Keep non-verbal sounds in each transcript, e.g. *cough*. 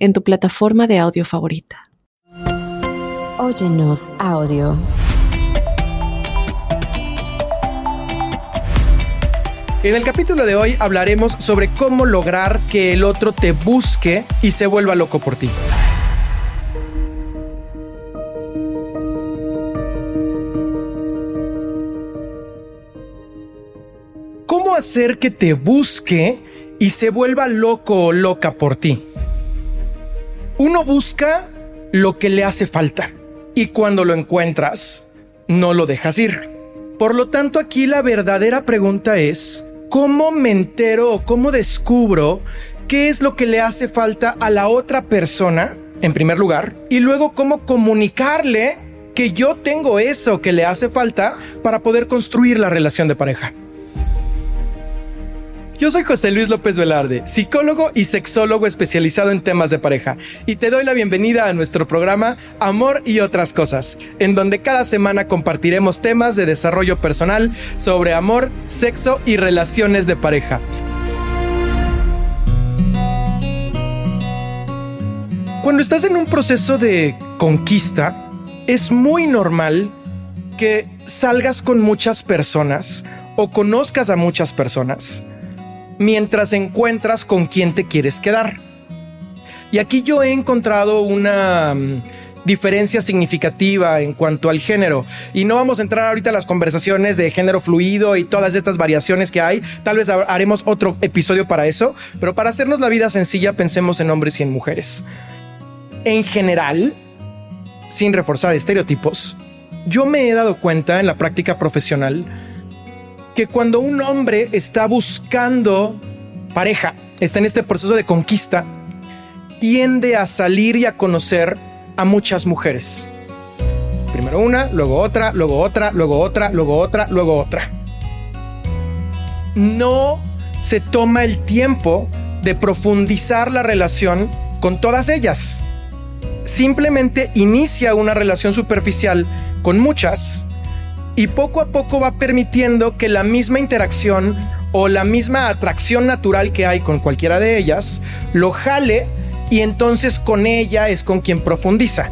en tu plataforma de audio favorita. Óyenos audio. En el capítulo de hoy hablaremos sobre cómo lograr que el otro te busque y se vuelva loco por ti. ¿Cómo hacer que te busque y se vuelva loco o loca por ti? Uno busca lo que le hace falta y cuando lo encuentras, no lo dejas ir. Por lo tanto, aquí la verdadera pregunta es, ¿cómo me entero o cómo descubro qué es lo que le hace falta a la otra persona, en primer lugar, y luego cómo comunicarle que yo tengo eso que le hace falta para poder construir la relación de pareja? Yo soy José Luis López Velarde, psicólogo y sexólogo especializado en temas de pareja, y te doy la bienvenida a nuestro programa Amor y otras cosas, en donde cada semana compartiremos temas de desarrollo personal sobre amor, sexo y relaciones de pareja. Cuando estás en un proceso de conquista, es muy normal que salgas con muchas personas o conozcas a muchas personas mientras encuentras con quién te quieres quedar. Y aquí yo he encontrado una mm, diferencia significativa en cuanto al género. Y no vamos a entrar ahorita a las conversaciones de género fluido y todas estas variaciones que hay. Tal vez haremos otro episodio para eso. Pero para hacernos la vida sencilla, pensemos en hombres y en mujeres. En general, sin reforzar estereotipos, yo me he dado cuenta en la práctica profesional que cuando un hombre está buscando pareja, está en este proceso de conquista, tiende a salir y a conocer a muchas mujeres. Primero una, luego otra, luego otra, luego otra, luego otra, luego otra. No se toma el tiempo de profundizar la relación con todas ellas. Simplemente inicia una relación superficial con muchas y poco a poco va permitiendo que la misma interacción o la misma atracción natural que hay con cualquiera de ellas lo jale y entonces con ella es con quien profundiza.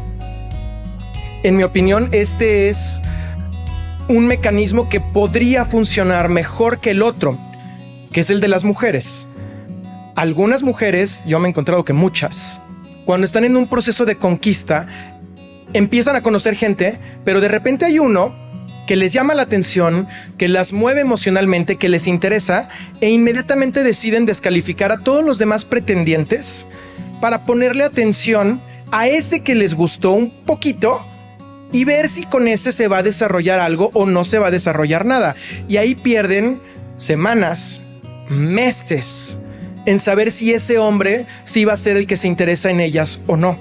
En mi opinión, este es un mecanismo que podría funcionar mejor que el otro, que es el de las mujeres. Algunas mujeres, yo me he encontrado que muchas, cuando están en un proceso de conquista, empiezan a conocer gente, pero de repente hay uno que les llama la atención, que las mueve emocionalmente, que les interesa, e inmediatamente deciden descalificar a todos los demás pretendientes para ponerle atención a ese que les gustó un poquito y ver si con ese se va a desarrollar algo o no se va a desarrollar nada. Y ahí pierden semanas, meses en saber si ese hombre sí va a ser el que se interesa en ellas o no.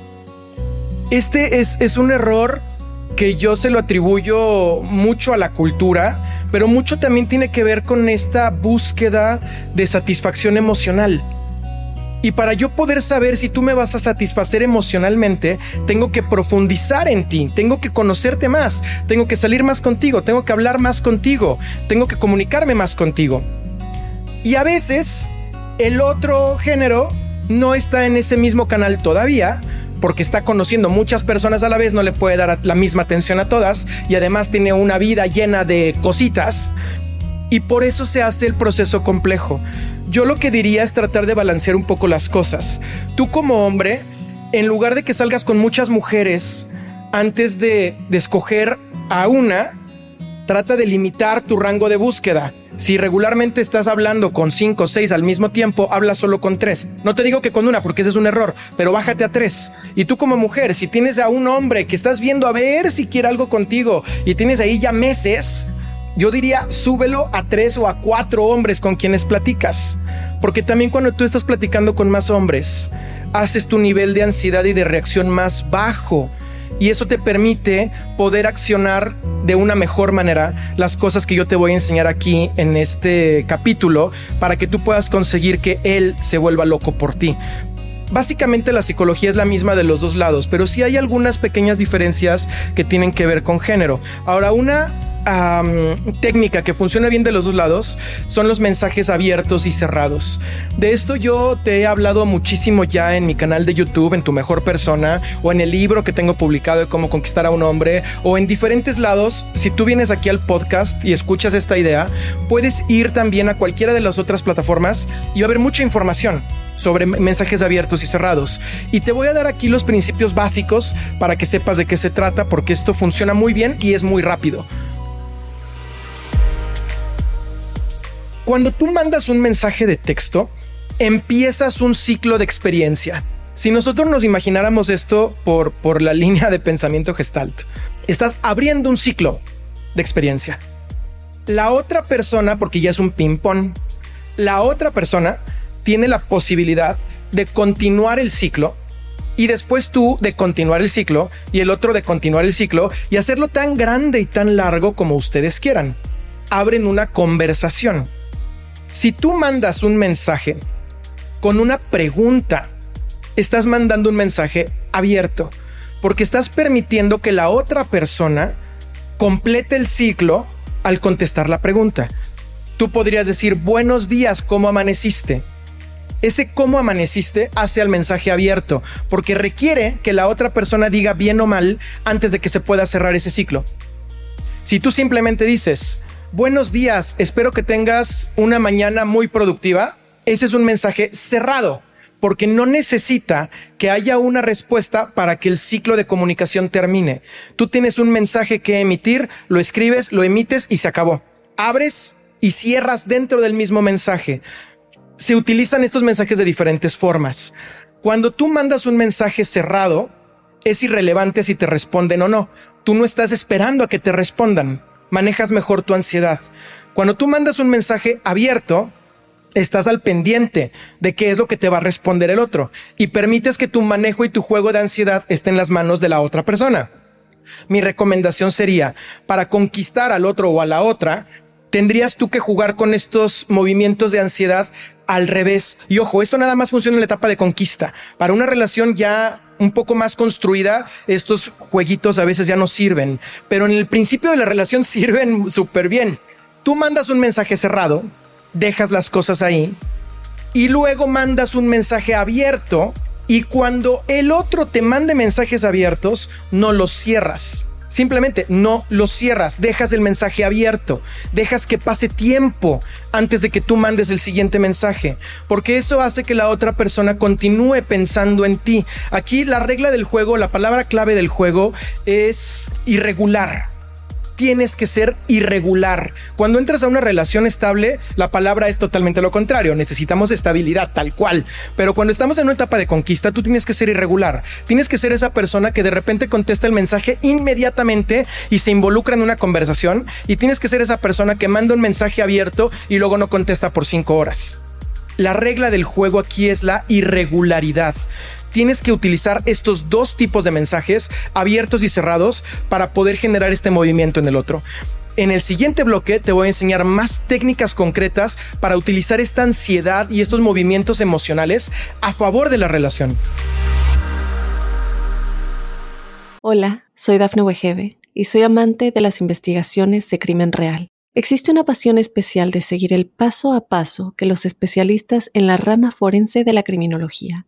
Este es, es un error que yo se lo atribuyo mucho a la cultura, pero mucho también tiene que ver con esta búsqueda de satisfacción emocional. Y para yo poder saber si tú me vas a satisfacer emocionalmente, tengo que profundizar en ti, tengo que conocerte más, tengo que salir más contigo, tengo que hablar más contigo, tengo que comunicarme más contigo. Y a veces el otro género no está en ese mismo canal todavía, porque está conociendo muchas personas a la vez, no le puede dar la misma atención a todas y además tiene una vida llena de cositas y por eso se hace el proceso complejo. Yo lo que diría es tratar de balancear un poco las cosas. Tú como hombre, en lugar de que salgas con muchas mujeres antes de, escoger a una, trata de limitar tu rango de búsqueda. Si regularmente estás hablando con cinco o seis al mismo tiempo, habla solo con tres. No te digo que con una, porque ese es un error, pero bájate a tres. Y tú como mujer, si tienes a un hombre que estás viendo a ver si quiere algo contigo y tienes ahí ya meses, yo diría súbelo a tres o a cuatro hombres con quienes platicas. Porque también cuando tú estás platicando con más hombres, haces tu nivel de ansiedad y de reacción más bajo. Y eso te permite poder accionar de una mejor manera las cosas que yo te voy a enseñar aquí en este capítulo para que tú puedas conseguir que él se vuelva loco por ti. Básicamente la psicología es la misma de los dos lados, pero sí hay algunas pequeñas diferencias que tienen que ver con género. Ahora, una técnica que funciona bien de los dos lados son los mensajes abiertos y cerrados. De esto yo te he hablado muchísimo ya en mi canal de YouTube, en Tu Mejor Persona, o en el libro que tengo publicado de cómo conquistar a un hombre, o en diferentes lados. Si tú vienes aquí al podcast y escuchas esta idea, puedes ir también a cualquiera de las otras plataformas y va a haber mucha información sobre mensajes abiertos y cerrados. Y te voy a dar aquí los principios básicos para que sepas de qué se trata, porque esto funciona muy bien y es muy rápido. Cuando tú mandas un mensaje de texto, empiezas un ciclo de experiencia. Si nosotros nos imagináramos esto por, por la *laughs* línea de pensamiento gestalt, estás abriendo un ciclo de experiencia. La otra persona, porque ya es un ping-pong, la otra persona tiene la posibilidad de continuar el ciclo y después tú de continuar el ciclo y el otro de continuar el ciclo y hacerlo tan grande y tan largo como ustedes quieran. Abren una conversación. Si tú mandas un mensaje con una pregunta, estás mandando un mensaje abierto porque estás permitiendo que la otra persona complete el ciclo al contestar la pregunta. Tú podrías decir, buenos días, ¿cómo amaneciste? ese cómo amaneciste hace al mensaje abierto, porque requiere que la otra persona diga bien o mal antes de que se pueda cerrar ese ciclo. Si tú simplemente dices, buenos días, espero que tengas una mañana muy productiva, ese es un mensaje cerrado, porque no necesita que haya una respuesta para que el ciclo de comunicación termine. Tú tienes un mensaje que emitir, lo escribes, lo emites y se acabó. Abres y cierras dentro del mismo mensaje se utilizan estos mensajes de diferentes formas. Cuando tú mandas un mensaje cerrado, es irrelevante si te responden o no. Tú no estás esperando a que te respondan. Manejas mejor tu ansiedad. Cuando tú mandas un mensaje abierto, estás al pendiente de qué es lo que te va a responder el otro y permites que tu manejo y tu juego de ansiedad esté en las manos de la otra persona. Mi recomendación sería, para conquistar al otro o a la otra, tendrías tú que jugar con estos movimientos de ansiedad al revés. Y ojo, esto nada más funciona en la etapa de conquista. Para una relación ya un poco más construida, estos jueguitos a veces ya no sirven, pero en el principio de la relación *laughs* sirven súper bien. Tú mandas un mensaje cerrado, dejas las cosas ahí y luego mandas un mensaje abierto y cuando el otro te mande mensajes abiertos, no los cierras. Simplemente no lo cierras, dejas el mensaje abierto, dejas que pase tiempo antes de que tú mandes el siguiente mensaje, porque eso hace que la otra persona continúe pensando en ti. Aquí la regla del juego, la palabra clave del juego es irregular tienes que ser irregular. Cuando entras a una relación estable, la palabra es totalmente lo contrario. Necesitamos estabilidad, tal cual. Pero cuando estamos en una etapa de conquista, tú tienes que ser irregular. Tienes que ser esa persona que de repente contesta el mensaje inmediatamente y se involucra en una conversación. Y tienes que ser esa persona que manda un mensaje abierto y luego no contesta por cinco horas. La regla del juego aquí es la irregularidad tienes que utilizar estos dos tipos de mensajes, abiertos y cerrados, para poder generar este movimiento en el otro. En el siguiente bloque te voy a enseñar más técnicas concretas para utilizar esta ansiedad y estos movimientos emocionales a favor de la relación. Hola, soy Dafne Wegebe y soy amante de las investigaciones de crimen real. Existe una pasión especial de seguir el paso a paso que los especialistas en la rama forense de la criminología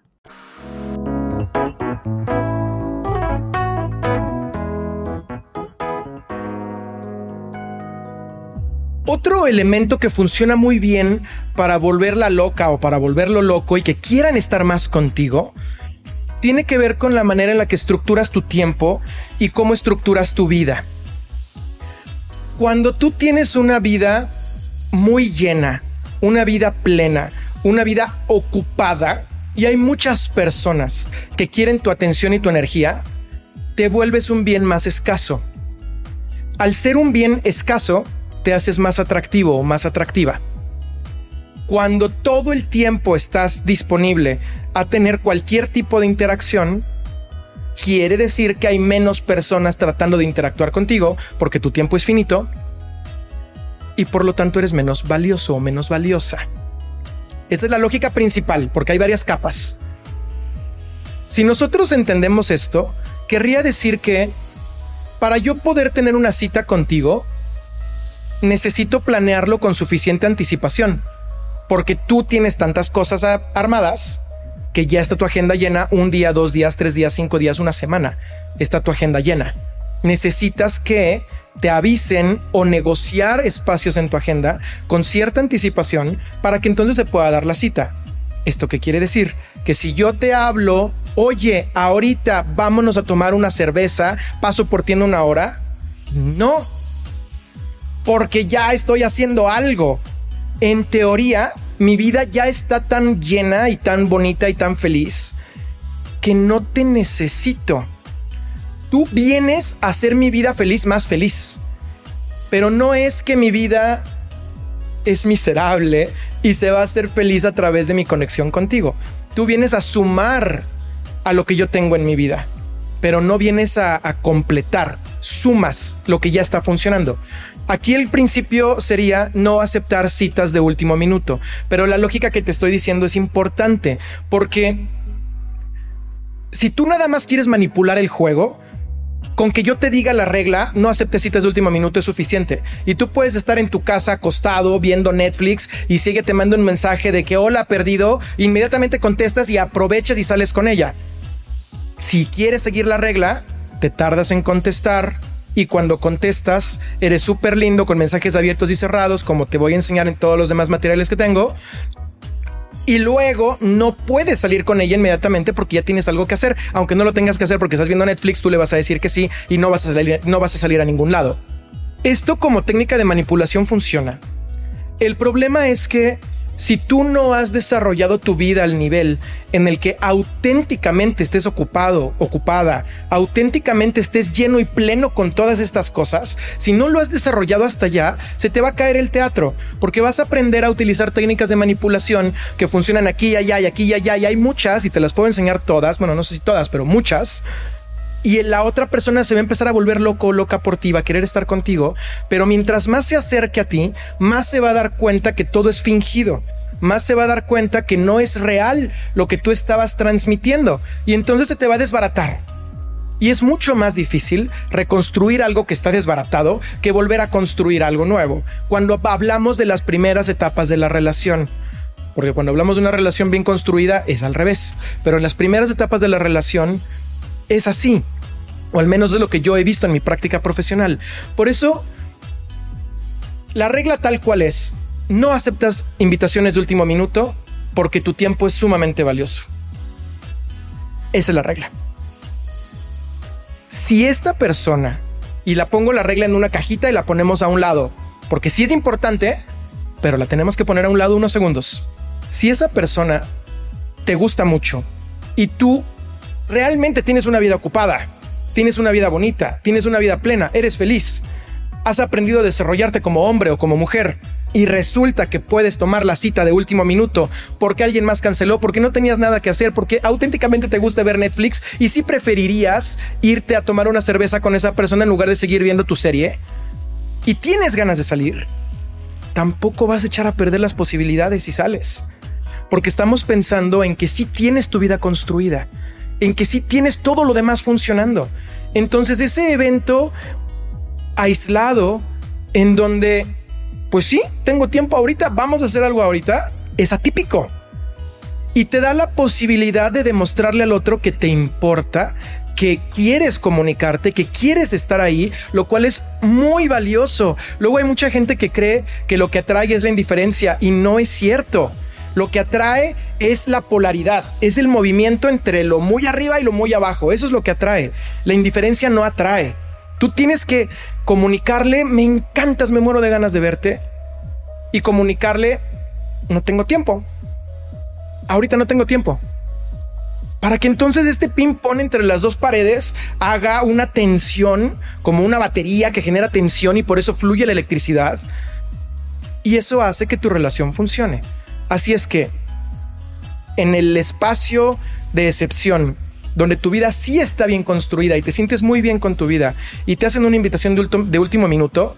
Otro elemento que funciona muy bien para volverla loca o para volverlo loco y que quieran estar más contigo, tiene que ver con la manera en la que estructuras tu tiempo y cómo estructuras tu vida. Cuando tú tienes una vida muy llena, una vida plena, una vida ocupada, y hay muchas personas que quieren tu atención y tu energía, te vuelves un bien más escaso. Al ser un bien escaso, te haces más atractivo o más atractiva. Cuando todo el tiempo estás disponible a tener cualquier tipo de interacción, quiere decir que hay menos personas tratando de interactuar contigo porque tu tiempo es finito y por lo tanto eres menos valioso o menos valiosa. Esta es la lógica principal porque hay varias capas. Si nosotros entendemos esto, querría decir que para yo poder tener una cita contigo, necesito planearlo con suficiente anticipación, porque tú tienes tantas cosas armadas que ya está tu agenda llena un día, dos días, tres días, cinco días, una semana. Está tu agenda llena. Necesitas que te avisen o negociar espacios en tu agenda con cierta anticipación para que entonces se pueda dar la cita. ¿Esto qué quiere decir? Que si yo te hablo, oye, ahorita vámonos a tomar una cerveza, paso por ti en una hora, no, porque ya estoy haciendo algo. En teoría, mi vida ya está tan llena y tan bonita y tan feliz que no te necesito. Tú vienes a hacer mi vida feliz más feliz. Pero no es que mi vida es miserable y se va a hacer feliz a través de mi conexión contigo. Tú vienes a sumar a lo que yo tengo en mi vida, pero no vienes a, a completar, sumas lo que ya está funcionando. Aquí el principio sería no aceptar citas de último minuto, pero la lógica que te estoy diciendo es importante porque si tú nada más quieres manipular el juego, con que yo te diga la regla, no aceptes citas de último minuto es suficiente. Y tú puedes estar en tu casa acostado viendo Netflix y sigue te mando un mensaje de que hola perdido, inmediatamente contestas y aprovechas y sales con ella. Si quieres seguir la regla, te tardas en contestar, y cuando contestas eres súper lindo con mensajes abiertos y cerrados, como te voy a enseñar en todos los demás materiales que tengo. Y luego no puedes salir con ella inmediatamente porque ya tienes algo que hacer. Aunque no lo tengas que hacer porque estás viendo Netflix, tú le vas a decir que sí y no vas a salir, no vas a, salir a ningún lado. Esto como técnica de manipulación funciona. El problema es que si tú no has desarrollado tu vida al nivel en el que auténticamente estés ocupado, ocupada, auténticamente estés lleno y pleno con todas estas cosas, si no lo has desarrollado hasta allá, se te va a caer el teatro, porque vas a aprender a utilizar técnicas de manipulación que funcionan aquí allá y aquí y allá y hay muchas y te las puedo enseñar todas, bueno, no sé si todas, pero muchas y la otra persona se va a empezar a volver loco o loca por ti, va a querer estar contigo, pero mientras más se acerque a ti, más se va a dar cuenta que todo es fingido, más se va a dar cuenta que no es real lo que tú estabas transmitiendo y entonces se te va a desbaratar. Y es mucho más difícil reconstruir algo que está desbaratado que volver a construir algo nuevo. Cuando hablamos de las primeras etapas de la relación, porque cuando hablamos de una relación bien construida es al revés, pero en las primeras etapas de la relación es así, o al menos de lo que yo he visto en mi práctica profesional. Por eso, la regla tal cual es, no aceptas invitaciones de último minuto porque tu tiempo es sumamente valioso. Esa es la regla. Si esta persona, y la pongo la regla en una cajita y la ponemos a un lado, porque sí es importante, pero la tenemos que poner a un lado unos segundos. Si esa persona te gusta mucho y tú realmente tienes una vida ocupada, tienes una vida bonita, tienes una vida plena, eres feliz, has aprendido a desarrollarte como hombre o como mujer y resulta que puedes tomar la cita de último minuto porque alguien más canceló, porque no tenías nada que hacer, porque auténticamente te gusta ver Netflix y si preferirías irte a tomar una cerveza con esa persona en lugar de seguir viendo tu serie y tienes ganas de salir, tampoco vas a echar a perder las posibilidades si sales. Porque estamos pensando en que sí tienes tu vida construida, en que sí tienes todo lo demás funcionando. Entonces ese evento aislado en donde, pues sí, tengo tiempo ahorita, vamos a hacer algo ahorita, es atípico. Y te da la posibilidad de demostrarle al otro que te importa, que quieres comunicarte, que quieres estar ahí, lo cual es muy valioso. Luego hay mucha gente que cree que lo que atrae es la indiferencia y no es cierto. Lo que atrae es la polaridad, es el movimiento entre lo muy arriba y lo muy abajo. Eso es lo que atrae. La indiferencia no atrae. Tú tienes que comunicarle, me encantas, me muero de ganas de verte. Y comunicarle, no tengo tiempo. Ahorita no tengo tiempo. Para que entonces este ping-pong entre las dos paredes haga una tensión, como una batería que genera tensión y por eso fluye la electricidad. Y eso hace que tu relación funcione. Así es que en el espacio de excepción, donde tu vida sí está bien construida y te sientes muy bien con tu vida y te hacen una invitación de, último minuto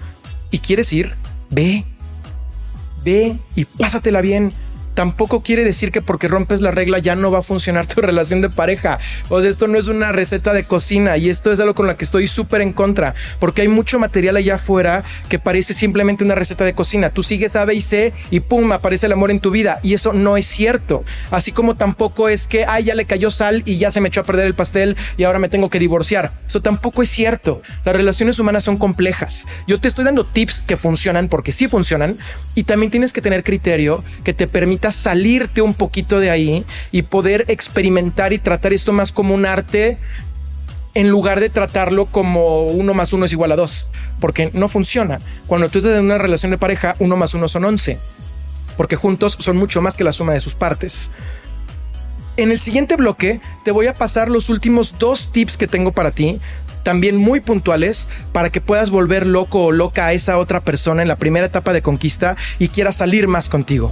y quieres ir, ve, ve y pásatela bien tampoco quiere decir que porque rompes la regla ya no va a funcionar tu *laughs* relación de pareja. O sea, esto no es una receta de cocina y esto es algo con lo que estoy súper en contra, porque hay mucho material allá afuera que parece simplemente una receta de cocina. Tú sigues A, B y C y pum, aparece el amor en tu vida y eso no es cierto. Así como tampoco es que, ay, ya le cayó sal y ya se me echó a perder el pastel y ahora me tengo que divorciar. Eso tampoco es cierto. Las relaciones humanas son complejas. Yo te estoy dando tips que funcionan porque sí funcionan y también tienes que tener criterio que te salirte un poquito de ahí y poder experimentar y tratar esto más como un arte en lugar de tratarlo como uno más uno es igual a dos, porque no funciona. Cuando tú estás en una relación de pareja, uno más uno son once, porque juntos son mucho más que la suma de sus partes. En el siguiente bloque te voy a pasar los últimos dos tips que tengo para ti, también muy puntuales, para que puedas volver loco o loca a esa otra persona en la primera etapa de conquista y quiera salir más contigo.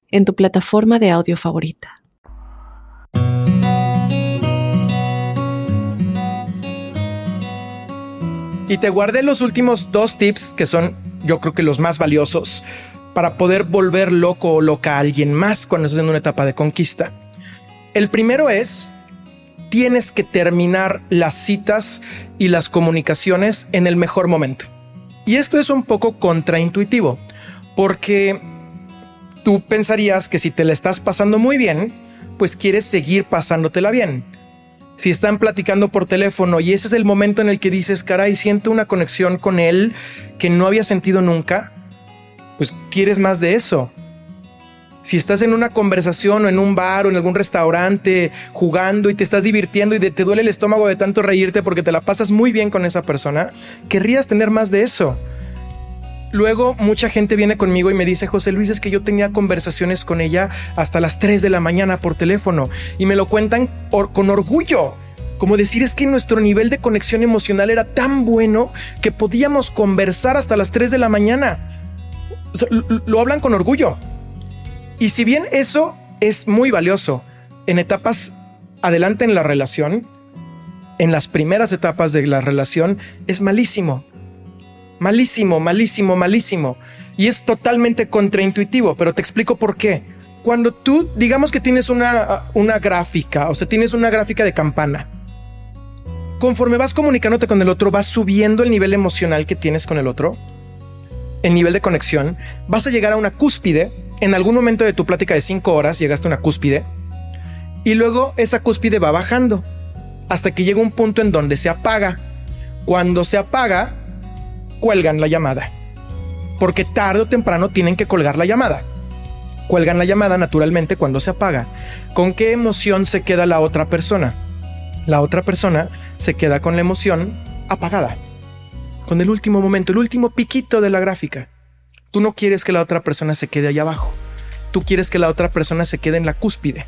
en tu plataforma de audio favorita. Y te guardé los últimos dos tips que son yo creo que los más valiosos para poder volver loco o loca a alguien más cuando estás en una etapa de conquista. El primero es, tienes que terminar las citas y las comunicaciones en el mejor momento. Y esto es un poco contraintuitivo, porque tú pensarías que si te la estás pasando muy bien, pues quieres seguir pasándotela bien. Si están platicando por teléfono y ese es el momento en el que dices, caray, siento una conexión con él que no había sentido nunca, pues quieres más de eso. Si estás en una conversación o en un bar o en algún restaurante jugando y te estás divirtiendo y te duele el estómago de tanto reírte porque te la pasas muy bien con esa persona, querrías tener más de eso. Luego mucha gente viene conmigo y me dice, José Luis, es que yo tenía conversaciones con ella hasta las 3 de la mañana por teléfono y me lo cuentan con orgullo. Como decir es que nuestro nivel de conexión emocional era tan bueno que podíamos conversar hasta las 3 de la mañana. lo hablan con orgullo. Y si bien eso es muy valioso en etapas adelante en la relación, en las primeras etapas de la relación es malísimo Malísimo, malísimo, malísimo. Y es totalmente contraintuitivo, pero te explico por qué. Cuando tú, digamos que tienes una, una gráfica, o sea, tienes una gráfica de campana, conforme vas comunicándote con el otro, vas subiendo el nivel emocional que tienes con el otro, el nivel de conexión, vas a llegar a una cúspide. En algún momento de tu plática de cinco horas llegaste a una cúspide y luego esa cúspide va bajando hasta que llega un punto en donde se apaga. Cuando se apaga, cuelgan la llamada. Porque tarde o temprano tienen que colgar la llamada. Cuelgan la llamada naturalmente cuando se apaga. ¿Con qué emoción se queda la otra persona? La otra persona se queda con la emoción apagada. Con el último momento, el último piquito de la gráfica. Tú no quieres que la otra persona se quede allá abajo. Tú quieres que la otra persona se quede en la cúspide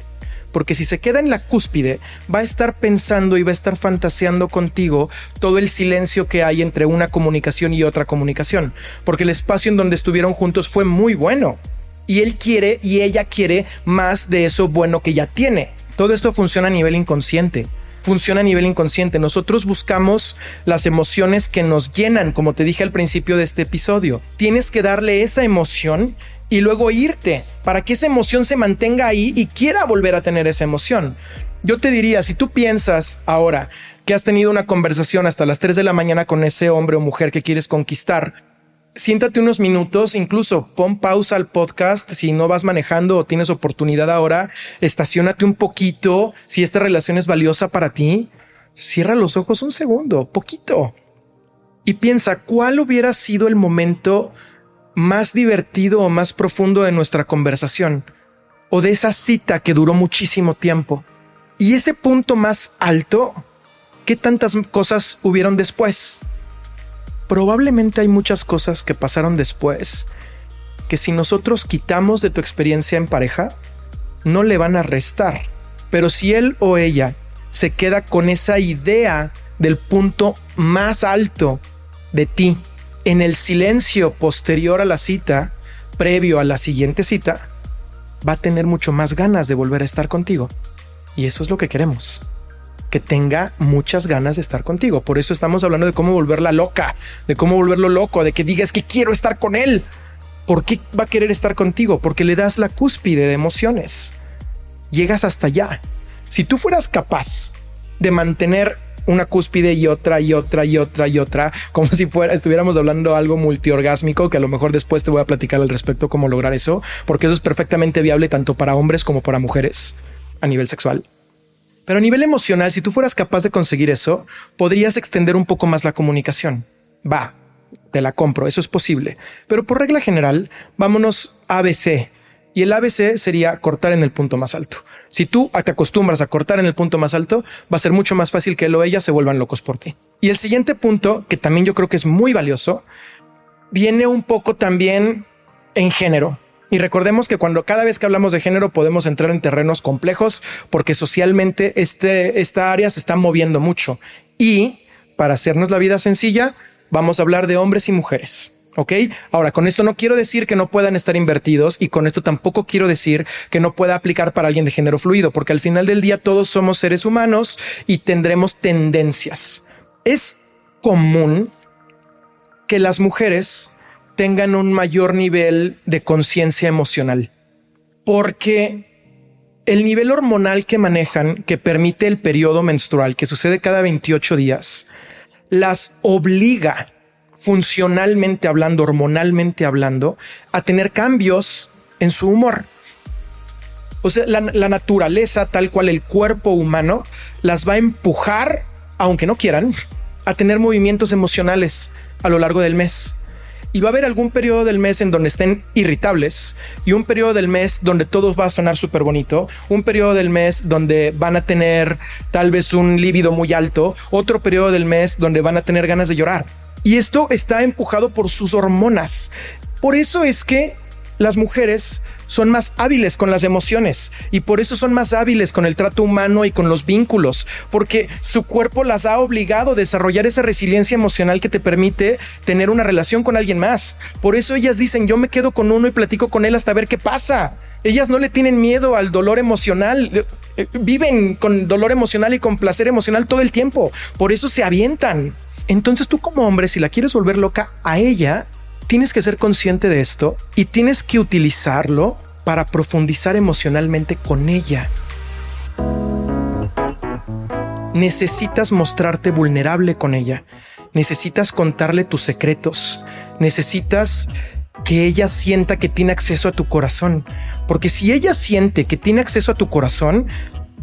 porque si se queda en la cúspide, va a estar pensando y va a estar fantaseando contigo todo el silencio que hay entre una comunicación y otra comunicación, porque el espacio en donde estuvieron juntos fue muy bueno. Y él quiere y ella quiere más de eso bueno que ya tiene. Todo esto funciona a nivel inconsciente funciona a nivel inconsciente. Nosotros buscamos las emociones que nos llenan, como te dije al principio de este episodio. Tienes que darle esa emoción y luego irte para que esa emoción se mantenga ahí y quiera volver a tener esa emoción. Yo te diría, si tú piensas ahora que has tenido una conversación hasta las 3 de la mañana con ese hombre o mujer que quieres conquistar, siéntate unos minutos, incluso pon pausa al podcast. Si no vas manejando o tienes oportunidad ahora, estacionate un poquito, si esta relación es valiosa para ti, cierra los ojos un segundo, poquito, y piensa cuál hubiera sido el momento más divertido o más profundo de nuestra conversación, o de esa cita que duró muchísimo tiempo. Y ese punto más alto, ¿qué tantas cosas hubieron después? probablemente hay muchas cosas que pasaron después que si nosotros quitamos de tu experiencia en pareja, no le van a restar. Pero si él o ella se queda con esa idea del punto más alto de ti en el silencio posterior a la cita, previo a la siguiente cita, va a tener mucho más ganas de volver a estar contigo. Y eso es lo que queremos que tenga muchas ganas de estar contigo. Por eso estamos hablando de cómo volverla loca, de cómo volverlo loco, de que digas que quiero estar con él. ¿Por qué va a querer estar contigo? Porque le das la cúspide de emociones. Llegas hasta allá. Si tú fueras capaz de mantener una cúspide y otra y otra y otra y otra, *laughs* como si fuera, estuviéramos hablando algo multiorgásmico, que a lo mejor después te voy a platicar al respecto cómo lograr eso, porque eso es perfectamente viable tanto para hombres como para mujeres a nivel sexual. Pero a nivel emocional, si tú fueras capaz de conseguir eso, podrías extender un poco más la comunicación. Va, te la compro, eso es posible. Pero por regla general, vámonos ABC. Y el ABC sería cortar en el punto más alto. Si tú te acostumbras a cortar en el punto más alto, va a ser mucho más fácil que él o ella se vuelvan locos por ti. Y el siguiente punto, que también yo creo que es muy valioso, viene un poco también en género. Y recordemos que cuando cada vez que hablamos de género podemos entrar en terrenos complejos porque socialmente este, esta área se está moviendo mucho. Y para hacernos la vida sencilla, vamos a hablar de hombres y mujeres. ¿Ok? Ahora, con esto no quiero decir que no puedan estar invertidos y con esto tampoco quiero decir que no pueda aplicar para alguien de género fluido, porque al final del día todos somos seres humanos y tendremos tendencias. Es común que las mujeres tengan un mayor nivel de conciencia emocional. Porque el nivel hormonal que manejan, que permite el periodo menstrual, que sucede cada 28 días, las obliga funcionalmente hablando, hormonalmente hablando, a tener cambios en su humor. O sea, la, naturaleza, tal cual el cuerpo humano, las va a empujar, aunque no quieran, a tener movimientos emocionales a lo largo del mes y va a haber algún periodo del mes en donde estén irritables y un periodo del mes donde todo va a sonar súper bonito, un periodo del mes donde van a tener tal vez un líbido muy alto, otro periodo del mes donde van a tener ganas de llorar. Y esto está empujado por sus hormonas. Por eso es que las mujeres son más hábiles con las emociones y por eso son más hábiles con el trato humano y con los vínculos, porque su cuerpo las ha obligado a desarrollar esa resiliencia emocional que te permite tener una relación con alguien más. Por eso ellas dicen, yo me quedo con uno y platico con él hasta ver qué pasa. Ellas no le tienen miedo al dolor emocional. Eh, eh, viven con dolor emocional y con placer emocional todo el tiempo. Por eso se avientan. Entonces tú como hombre, si la quieres volver loca a ella, tienes que ser consciente de esto y tienes que utilizarlo para profundizar emocionalmente con ella. Necesitas mostrarte vulnerable con ella. Necesitas contarle tus secretos. Necesitas que ella sienta que tiene acceso a tu corazón. Porque si ella siente que tiene acceso a tu corazón,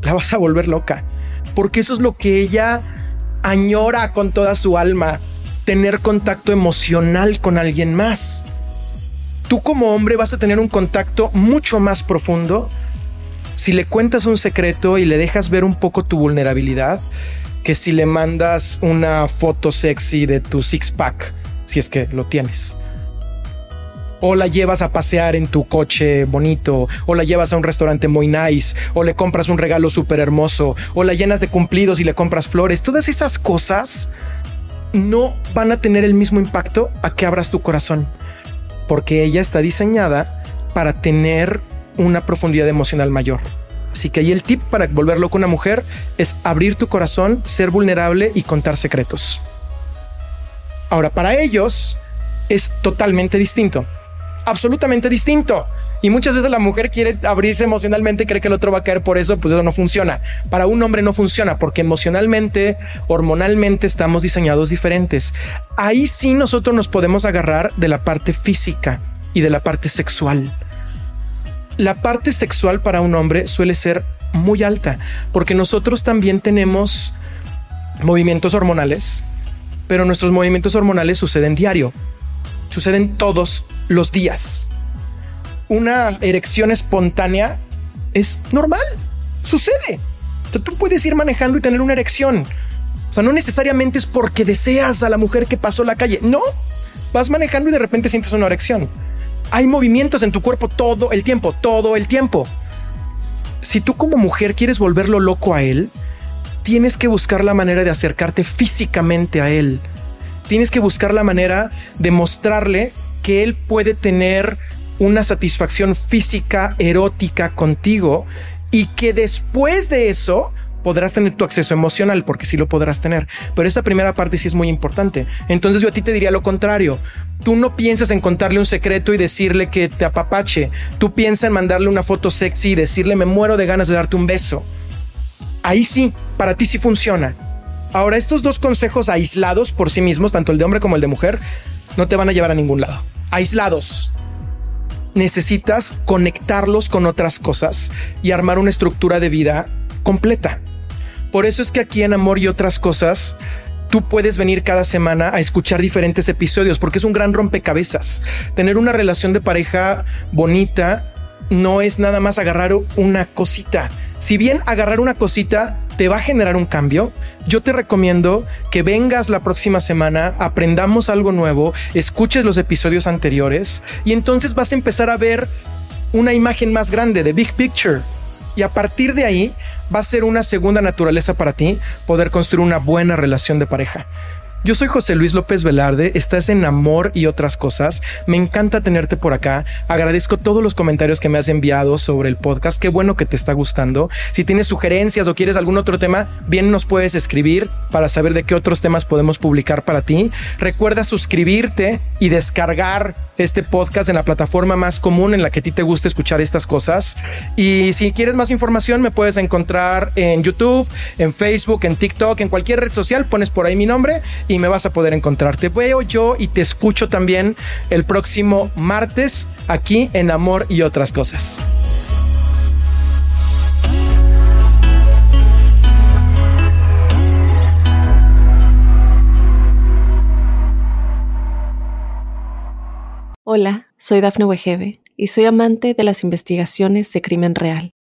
la vas a volver loca. Porque eso es lo que ella añora con toda su alma tener contacto emocional con alguien más. Tú como hombre vas a tener un contacto mucho más profundo si le cuentas un secreto y le dejas ver un poco tu vulnerabilidad que si le mandas una foto sexy de tu six pack, si es que lo tienes. O la llevas a pasear en tu coche bonito, o la llevas a un restaurante muy nice, o le compras un regalo súper hermoso, o la llenas de cumplidos y le compras flores. Todas esas cosas no van a tener el mismo impacto a que abras tu corazón, porque ella está diseñada para tener una profundidad emocional mayor. Así que ahí el tip para volverlo con una mujer es abrir tu corazón, ser vulnerable y contar secretos. Ahora, para ellos es totalmente distinto. Absolutamente distinto. Y muchas veces la mujer quiere abrirse emocionalmente, cree que el otro va a caer por eso, pues eso no funciona. Para un hombre no funciona porque emocionalmente, hormonalmente estamos diseñados diferentes. Ahí sí nosotros nos podemos agarrar de la parte física y de la parte sexual. La parte sexual para un hombre suele ser muy alta porque nosotros también tenemos movimientos hormonales, pero nuestros movimientos hormonales suceden diario, suceden todos los días una erección espontánea es normal, sucede. Tú puedes ir manejando y tener una erección. O sea, no necesariamente es porque deseas a la mujer que pasó la calle. No, vas manejando y de repente sientes una erección. Hay movimientos en tu cuerpo todo el tiempo, todo el tiempo. Si tú como mujer quieres volverlo loco a él, tienes que buscar la manera de acercarte físicamente a él. Tienes que buscar la manera de mostrarle que él puede tener una satisfacción física, erótica contigo y que después de eso podrás tener tu acceso emocional, porque sí lo podrás tener. Pero esa primera parte sí es muy importante. Entonces yo a ti te diría lo contrario. Tú no piensas en contarle un secreto y decirle que te apapache. Tú piensas en mandarle una foto sexy y decirle me muero de ganas de darte un beso. Ahí sí, para ti sí funciona. Ahora, estos dos consejos aislados por sí mismos, tanto el de hombre como el de mujer, no te van a llevar a ningún lado. Aislados necesitas conectarlos con otras cosas y armar una estructura de vida completa. Por eso es que aquí en Amor y otras cosas, tú puedes venir cada semana a escuchar diferentes episodios porque es un gran rompecabezas. Tener una relación de pareja bonita no es nada más agarrar una cosita. Si bien agarrar una cosita te va a generar un cambio, yo te recomiendo que vengas la próxima semana, aprendamos algo nuevo, escuches los episodios anteriores y entonces vas a empezar a ver una imagen más grande de Big Picture. Y a partir de ahí va a ser una segunda naturaleza para ti poder construir una buena relación de pareja. Yo soy José Luis López Velarde, estás en Amor y otras cosas. Me encanta tenerte por acá. Agradezco todos los comentarios que me has enviado sobre el podcast. Qué bueno que te está gustando. Si tienes sugerencias o quieres algún otro tema, bien nos puedes escribir para saber de qué otros temas podemos publicar para ti. Recuerda suscribirte y descargar este podcast en la plataforma más común en la que a ti te gusta escuchar estas cosas. Y si quieres más información, me puedes encontrar en YouTube, en Facebook, en TikTok, en cualquier red social. Pones por ahí mi nombre y me vas a poder encontrar. Te veo yo y te escucho también el próximo martes aquí en Amor y otras cosas. Hola, soy Dafne Wegebe y soy amante de las investigaciones de crimen real.